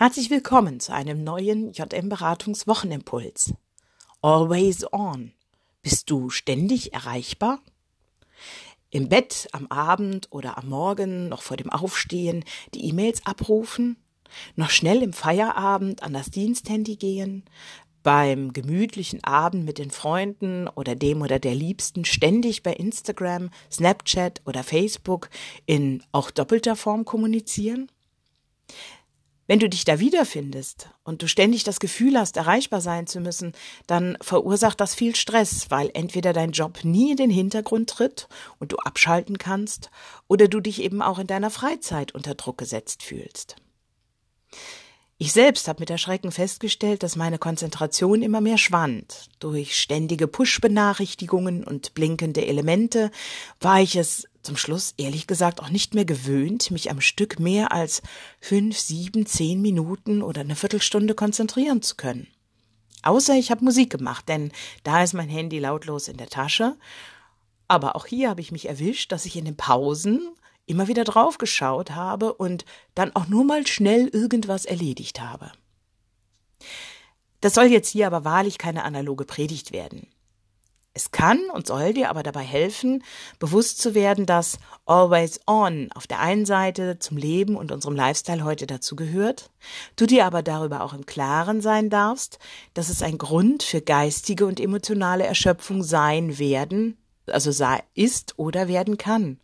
Herzlich willkommen zu einem neuen JM Beratungs Wochenimpuls. Always on. Bist du ständig erreichbar? Im Bett, am Abend oder am Morgen, noch vor dem Aufstehen, die E-Mails abrufen? Noch schnell im Feierabend an das Diensthandy gehen? Beim gemütlichen Abend mit den Freunden oder dem oder der Liebsten ständig bei Instagram, Snapchat oder Facebook in auch doppelter Form kommunizieren? Wenn du dich da wiederfindest und du ständig das Gefühl hast, erreichbar sein zu müssen, dann verursacht das viel Stress, weil entweder dein Job nie in den Hintergrund tritt und du abschalten kannst, oder du dich eben auch in deiner Freizeit unter Druck gesetzt fühlst. Ich selbst habe mit Erschrecken festgestellt, dass meine Konzentration immer mehr schwand. Durch ständige Push-Benachrichtigungen und blinkende Elemente war ich es zum Schluss ehrlich gesagt auch nicht mehr gewöhnt, mich am Stück mehr als fünf, sieben, zehn Minuten oder eine Viertelstunde konzentrieren zu können. Außer ich habe Musik gemacht, denn da ist mein Handy lautlos in der Tasche. Aber auch hier habe ich mich erwischt, dass ich in den Pausen immer wieder draufgeschaut habe und dann auch nur mal schnell irgendwas erledigt habe. Das soll jetzt hier aber wahrlich keine analoge Predigt werden. Es kann und soll dir aber dabei helfen, bewusst zu werden, dass Always On auf der einen Seite zum Leben und unserem Lifestyle heute dazu gehört, du dir aber darüber auch im Klaren sein darfst, dass es ein Grund für geistige und emotionale Erschöpfung sein werden, also sei, ist oder werden kann,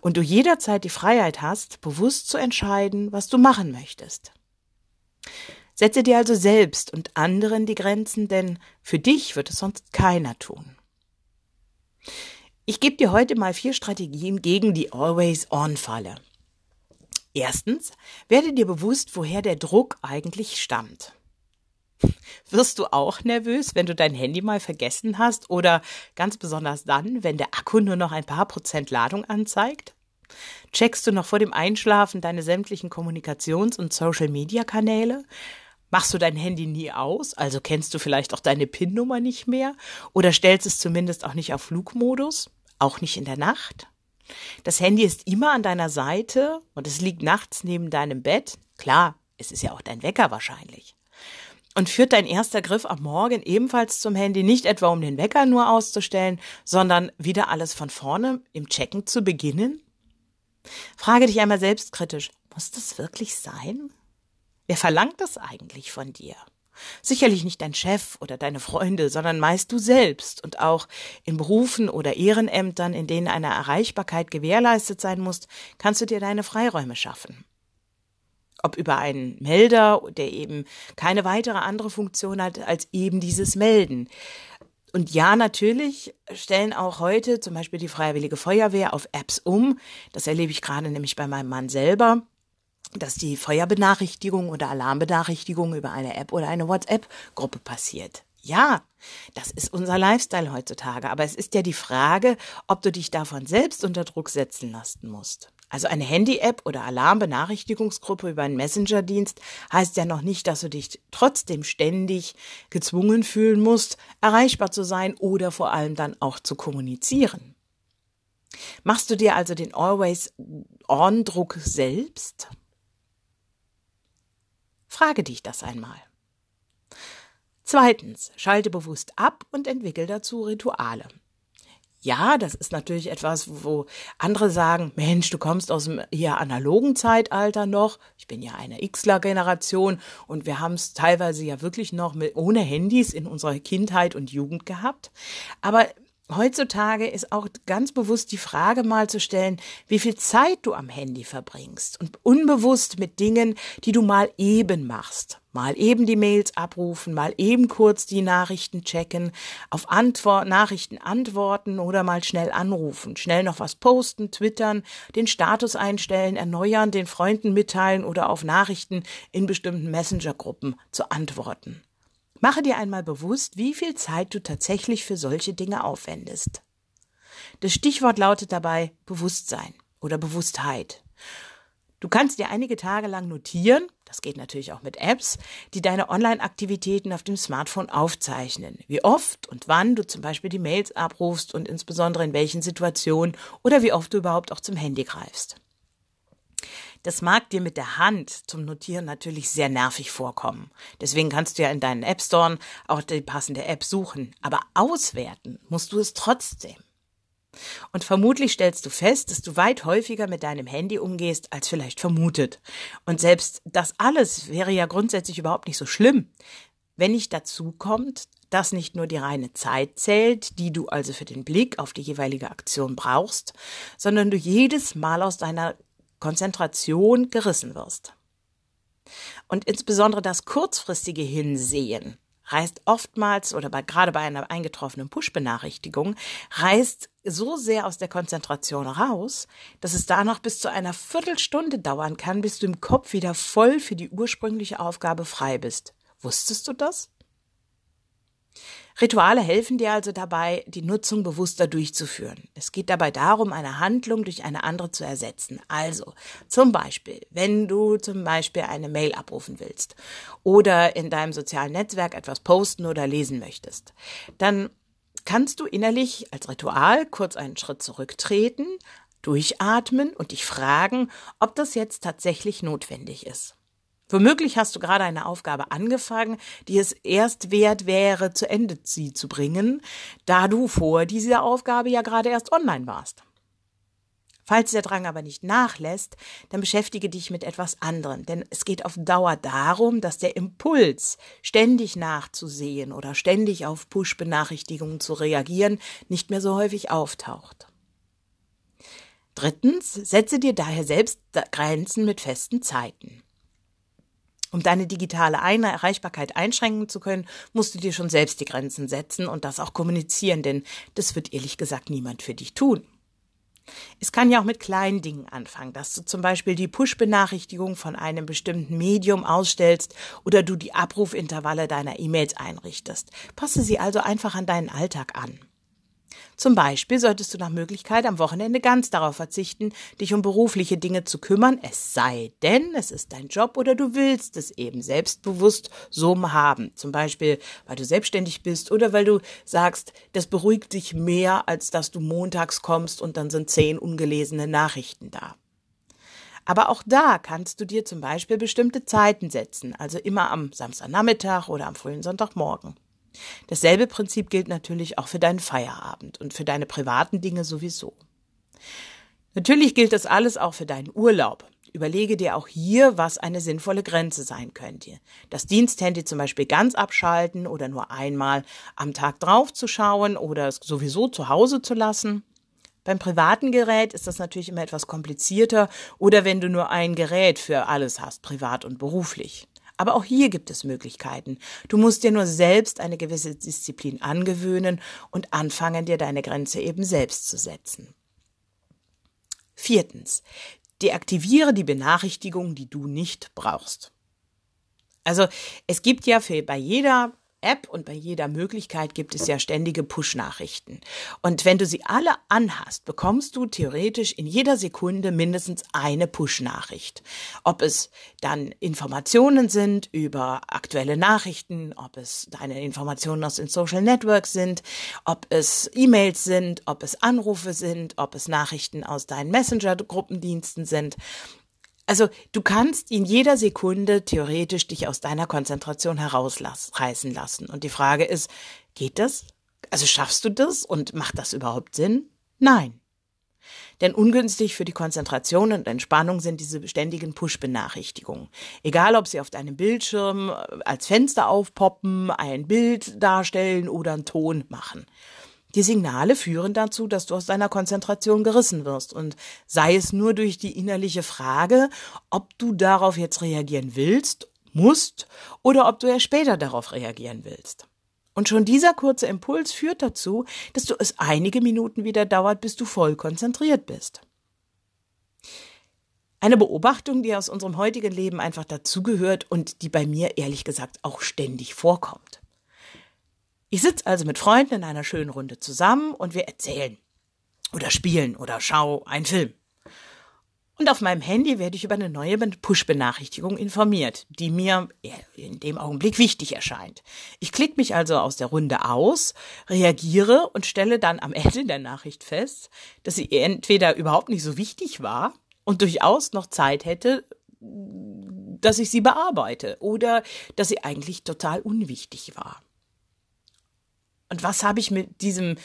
und du jederzeit die Freiheit hast, bewusst zu entscheiden, was du machen möchtest. Setze dir also selbst und anderen die Grenzen, denn für dich wird es sonst keiner tun. Ich gebe dir heute mal vier Strategien gegen die Always-On-Falle. Erstens, werde dir bewusst, woher der Druck eigentlich stammt. Wirst du auch nervös, wenn du dein Handy mal vergessen hast oder ganz besonders dann, wenn der Akku nur noch ein paar Prozent Ladung anzeigt? Checkst du noch vor dem Einschlafen deine sämtlichen Kommunikations- und Social-Media-Kanäle? Machst du dein Handy nie aus? Also kennst du vielleicht auch deine PIN-Nummer nicht mehr? Oder stellst es zumindest auch nicht auf Flugmodus? Auch nicht in der Nacht? Das Handy ist immer an deiner Seite und es liegt nachts neben deinem Bett. Klar, es ist ja auch dein Wecker wahrscheinlich. Und führt dein erster Griff am Morgen ebenfalls zum Handy, nicht etwa um den Wecker nur auszustellen, sondern wieder alles von vorne im Checken zu beginnen? Frage dich einmal selbstkritisch, muss das wirklich sein? Wer verlangt das eigentlich von dir? Sicherlich nicht dein Chef oder deine Freunde, sondern meist du selbst und auch in Berufen oder Ehrenämtern, in denen eine Erreichbarkeit gewährleistet sein muss, kannst du dir deine Freiräume schaffen. Ob über einen Melder, der eben keine weitere andere Funktion hat als eben dieses Melden. Und ja, natürlich stellen auch heute zum Beispiel die Freiwillige Feuerwehr auf Apps um. Das erlebe ich gerade nämlich bei meinem Mann selber dass die Feuerbenachrichtigung oder Alarmbenachrichtigung über eine App oder eine WhatsApp-Gruppe passiert. Ja, das ist unser Lifestyle heutzutage, aber es ist ja die Frage, ob du dich davon selbst unter Druck setzen lassen musst. Also eine Handy-App oder Alarmbenachrichtigungsgruppe über einen Messenger-Dienst heißt ja noch nicht, dass du dich trotzdem ständig gezwungen fühlen musst, erreichbar zu sein oder vor allem dann auch zu kommunizieren. Machst du dir also den Always-On-Druck selbst? Frage dich das einmal. Zweitens, schalte bewusst ab und entwickel dazu Rituale. Ja, das ist natürlich etwas, wo andere sagen, Mensch, du kommst aus dem eher analogen Zeitalter noch. Ich bin ja eine Xler-Generation und wir haben es teilweise ja wirklich noch mit, ohne Handys in unserer Kindheit und Jugend gehabt. Aber heutzutage ist auch ganz bewusst die Frage mal zu stellen, wie viel Zeit du am Handy verbringst und unbewusst mit Dingen, die du mal eben machst. Mal eben die Mails abrufen, mal eben kurz die Nachrichten checken, auf Antwort, Nachrichten antworten oder mal schnell anrufen, schnell noch was posten, twittern, den Status einstellen, erneuern, den Freunden mitteilen oder auf Nachrichten in bestimmten Messenger-Gruppen zu antworten. Mache dir einmal bewusst, wie viel Zeit du tatsächlich für solche Dinge aufwendest. Das Stichwort lautet dabei Bewusstsein oder Bewusstheit. Du kannst dir einige Tage lang notieren, das geht natürlich auch mit Apps, die deine Online-Aktivitäten auf dem Smartphone aufzeichnen. Wie oft und wann du zum Beispiel die Mails abrufst und insbesondere in welchen Situationen oder wie oft du überhaupt auch zum Handy greifst. Das mag dir mit der Hand zum Notieren natürlich sehr nervig vorkommen. Deswegen kannst du ja in deinen App Store auch die passende App suchen. Aber auswerten musst du es trotzdem. Und vermutlich stellst du fest, dass du weit häufiger mit deinem Handy umgehst, als vielleicht vermutet. Und selbst das alles wäre ja grundsätzlich überhaupt nicht so schlimm, wenn nicht dazu kommt, dass nicht nur die reine Zeit zählt, die du also für den Blick auf die jeweilige Aktion brauchst, sondern du jedes Mal aus deiner Konzentration gerissen wirst. Und insbesondere das kurzfristige Hinsehen reißt oftmals oder bei, gerade bei einer eingetroffenen Push-Benachrichtigung reißt so sehr aus der Konzentration raus, dass es danach bis zu einer Viertelstunde dauern kann, bis du im Kopf wieder voll für die ursprüngliche Aufgabe frei bist. Wusstest du das? Rituale helfen dir also dabei, die Nutzung bewusster durchzuführen. Es geht dabei darum, eine Handlung durch eine andere zu ersetzen. Also zum Beispiel, wenn du zum Beispiel eine Mail abrufen willst oder in deinem sozialen Netzwerk etwas posten oder lesen möchtest, dann kannst du innerlich als Ritual kurz einen Schritt zurücktreten, durchatmen und dich fragen, ob das jetzt tatsächlich notwendig ist. Womöglich hast du gerade eine Aufgabe angefangen, die es erst wert wäre, zu Ende sie zu bringen, da du vor dieser Aufgabe ja gerade erst online warst. Falls der Drang aber nicht nachlässt, dann beschäftige dich mit etwas anderem, denn es geht auf Dauer darum, dass der Impuls, ständig nachzusehen oder ständig auf Push-Benachrichtigungen zu reagieren, nicht mehr so häufig auftaucht. Drittens, setze dir daher selbst Grenzen mit festen Zeiten. Um deine digitale Erreichbarkeit einschränken zu können, musst du dir schon selbst die Grenzen setzen und das auch kommunizieren, denn das wird ehrlich gesagt niemand für dich tun. Es kann ja auch mit kleinen Dingen anfangen, dass du zum Beispiel die Push-Benachrichtigung von einem bestimmten Medium ausstellst oder du die Abrufintervalle deiner E-Mails einrichtest. Passe sie also einfach an deinen Alltag an. Zum Beispiel solltest du nach Möglichkeit am Wochenende ganz darauf verzichten, dich um berufliche Dinge zu kümmern, es sei denn, es ist dein Job oder du willst es eben selbstbewusst so haben. Zum Beispiel, weil du selbstständig bist oder weil du sagst, das beruhigt dich mehr, als dass du montags kommst und dann sind zehn ungelesene Nachrichten da. Aber auch da kannst du dir zum Beispiel bestimmte Zeiten setzen, also immer am Samstagnachmittag oder am frühen Sonntagmorgen. Dasselbe Prinzip gilt natürlich auch für deinen Feierabend und für deine privaten Dinge sowieso. Natürlich gilt das alles auch für deinen Urlaub. Überlege dir auch hier, was eine sinnvolle Grenze sein könnte. Das Diensthandy zum Beispiel ganz abschalten oder nur einmal am Tag drauf zu schauen oder es sowieso zu Hause zu lassen. Beim privaten Gerät ist das natürlich immer etwas komplizierter oder wenn du nur ein Gerät für alles hast, privat und beruflich. Aber auch hier gibt es Möglichkeiten. Du musst dir nur selbst eine gewisse Disziplin angewöhnen und anfangen, dir deine Grenze eben selbst zu setzen. Viertens. Deaktiviere die Benachrichtigung, die du nicht brauchst. Also es gibt ja für bei jeder App und bei jeder Möglichkeit gibt es ja ständige Push-Nachrichten. Und wenn du sie alle anhast, bekommst du theoretisch in jeder Sekunde mindestens eine Push-Nachricht. Ob es dann Informationen sind über aktuelle Nachrichten, ob es deine Informationen aus den Social Networks sind, ob es E-Mails sind, ob es Anrufe sind, ob es Nachrichten aus deinen Messenger-Gruppendiensten sind. Also du kannst in jeder Sekunde theoretisch dich aus deiner Konzentration herausreißen lassen. Und die Frage ist, geht das? Also schaffst du das und macht das überhaupt Sinn? Nein. Denn ungünstig für die Konzentration und Entspannung sind diese ständigen Push-Benachrichtigungen. Egal, ob sie auf deinem Bildschirm äh, als Fenster aufpoppen, ein Bild darstellen oder einen Ton machen. Die Signale führen dazu, dass du aus deiner Konzentration gerissen wirst und sei es nur durch die innerliche Frage, ob du darauf jetzt reagieren willst, musst oder ob du erst später darauf reagieren willst. Und schon dieser kurze Impuls führt dazu, dass du es einige Minuten wieder dauert, bis du voll konzentriert bist. Eine Beobachtung, die aus unserem heutigen Leben einfach dazugehört und die bei mir ehrlich gesagt auch ständig vorkommt. Ich sitze also mit Freunden in einer schönen Runde zusammen und wir erzählen oder spielen oder schau einen Film. Und auf meinem Handy werde ich über eine neue Push-Benachrichtigung informiert, die mir in dem Augenblick wichtig erscheint. Ich klicke mich also aus der Runde aus, reagiere und stelle dann am Ende der Nachricht fest, dass sie entweder überhaupt nicht so wichtig war und durchaus noch Zeit hätte, dass ich sie bearbeite oder dass sie eigentlich total unwichtig war. Und was habe ich mit diesem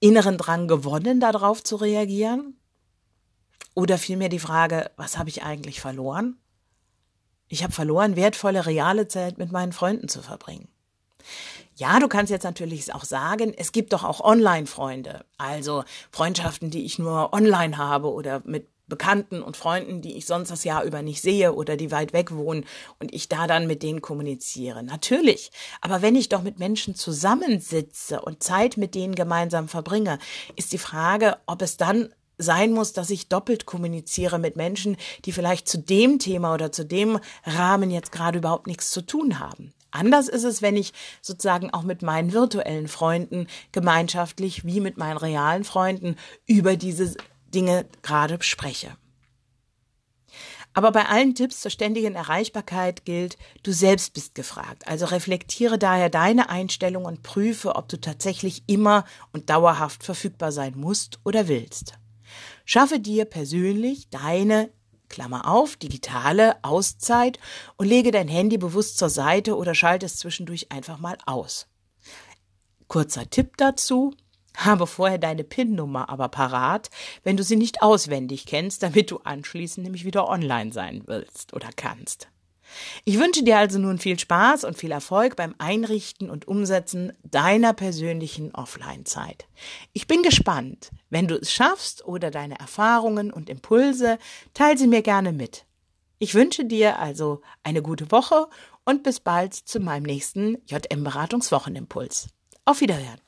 inneren Drang gewonnen, darauf zu reagieren? Oder vielmehr die Frage, was habe ich eigentlich verloren? Ich habe verloren, wertvolle reale Zeit mit meinen Freunden zu verbringen. Ja, du kannst jetzt natürlich auch sagen, es gibt doch auch Online-Freunde, also Freundschaften, die ich nur online habe oder mit Bekannten und Freunden, die ich sonst das Jahr über nicht sehe oder die weit weg wohnen und ich da dann mit denen kommuniziere. Natürlich. Aber wenn ich doch mit Menschen zusammensitze und Zeit mit denen gemeinsam verbringe, ist die Frage, ob es dann sein muss, dass ich doppelt kommuniziere mit Menschen, die vielleicht zu dem Thema oder zu dem Rahmen jetzt gerade überhaupt nichts zu tun haben. Anders ist es, wenn ich sozusagen auch mit meinen virtuellen Freunden gemeinschaftlich wie mit meinen realen Freunden über diese Dinge gerade spreche. Aber bei allen Tipps zur ständigen Erreichbarkeit gilt, du selbst bist gefragt. Also reflektiere daher deine Einstellung und prüfe, ob du tatsächlich immer und dauerhaft verfügbar sein musst oder willst. Schaffe dir persönlich deine Klammer auf, digitale Auszeit und lege dein Handy bewusst zur Seite oder schalte es zwischendurch einfach mal aus. Kurzer Tipp dazu. Habe vorher deine PIN-Nummer aber parat, wenn du sie nicht auswendig kennst, damit du anschließend nämlich wieder online sein willst oder kannst. Ich wünsche dir also nun viel Spaß und viel Erfolg beim Einrichten und Umsetzen deiner persönlichen Offline-Zeit. Ich bin gespannt. Wenn du es schaffst oder deine Erfahrungen und Impulse, teile sie mir gerne mit. Ich wünsche dir also eine gute Woche und bis bald zu meinem nächsten JM Beratungswochenimpuls. Auf Wiederhören.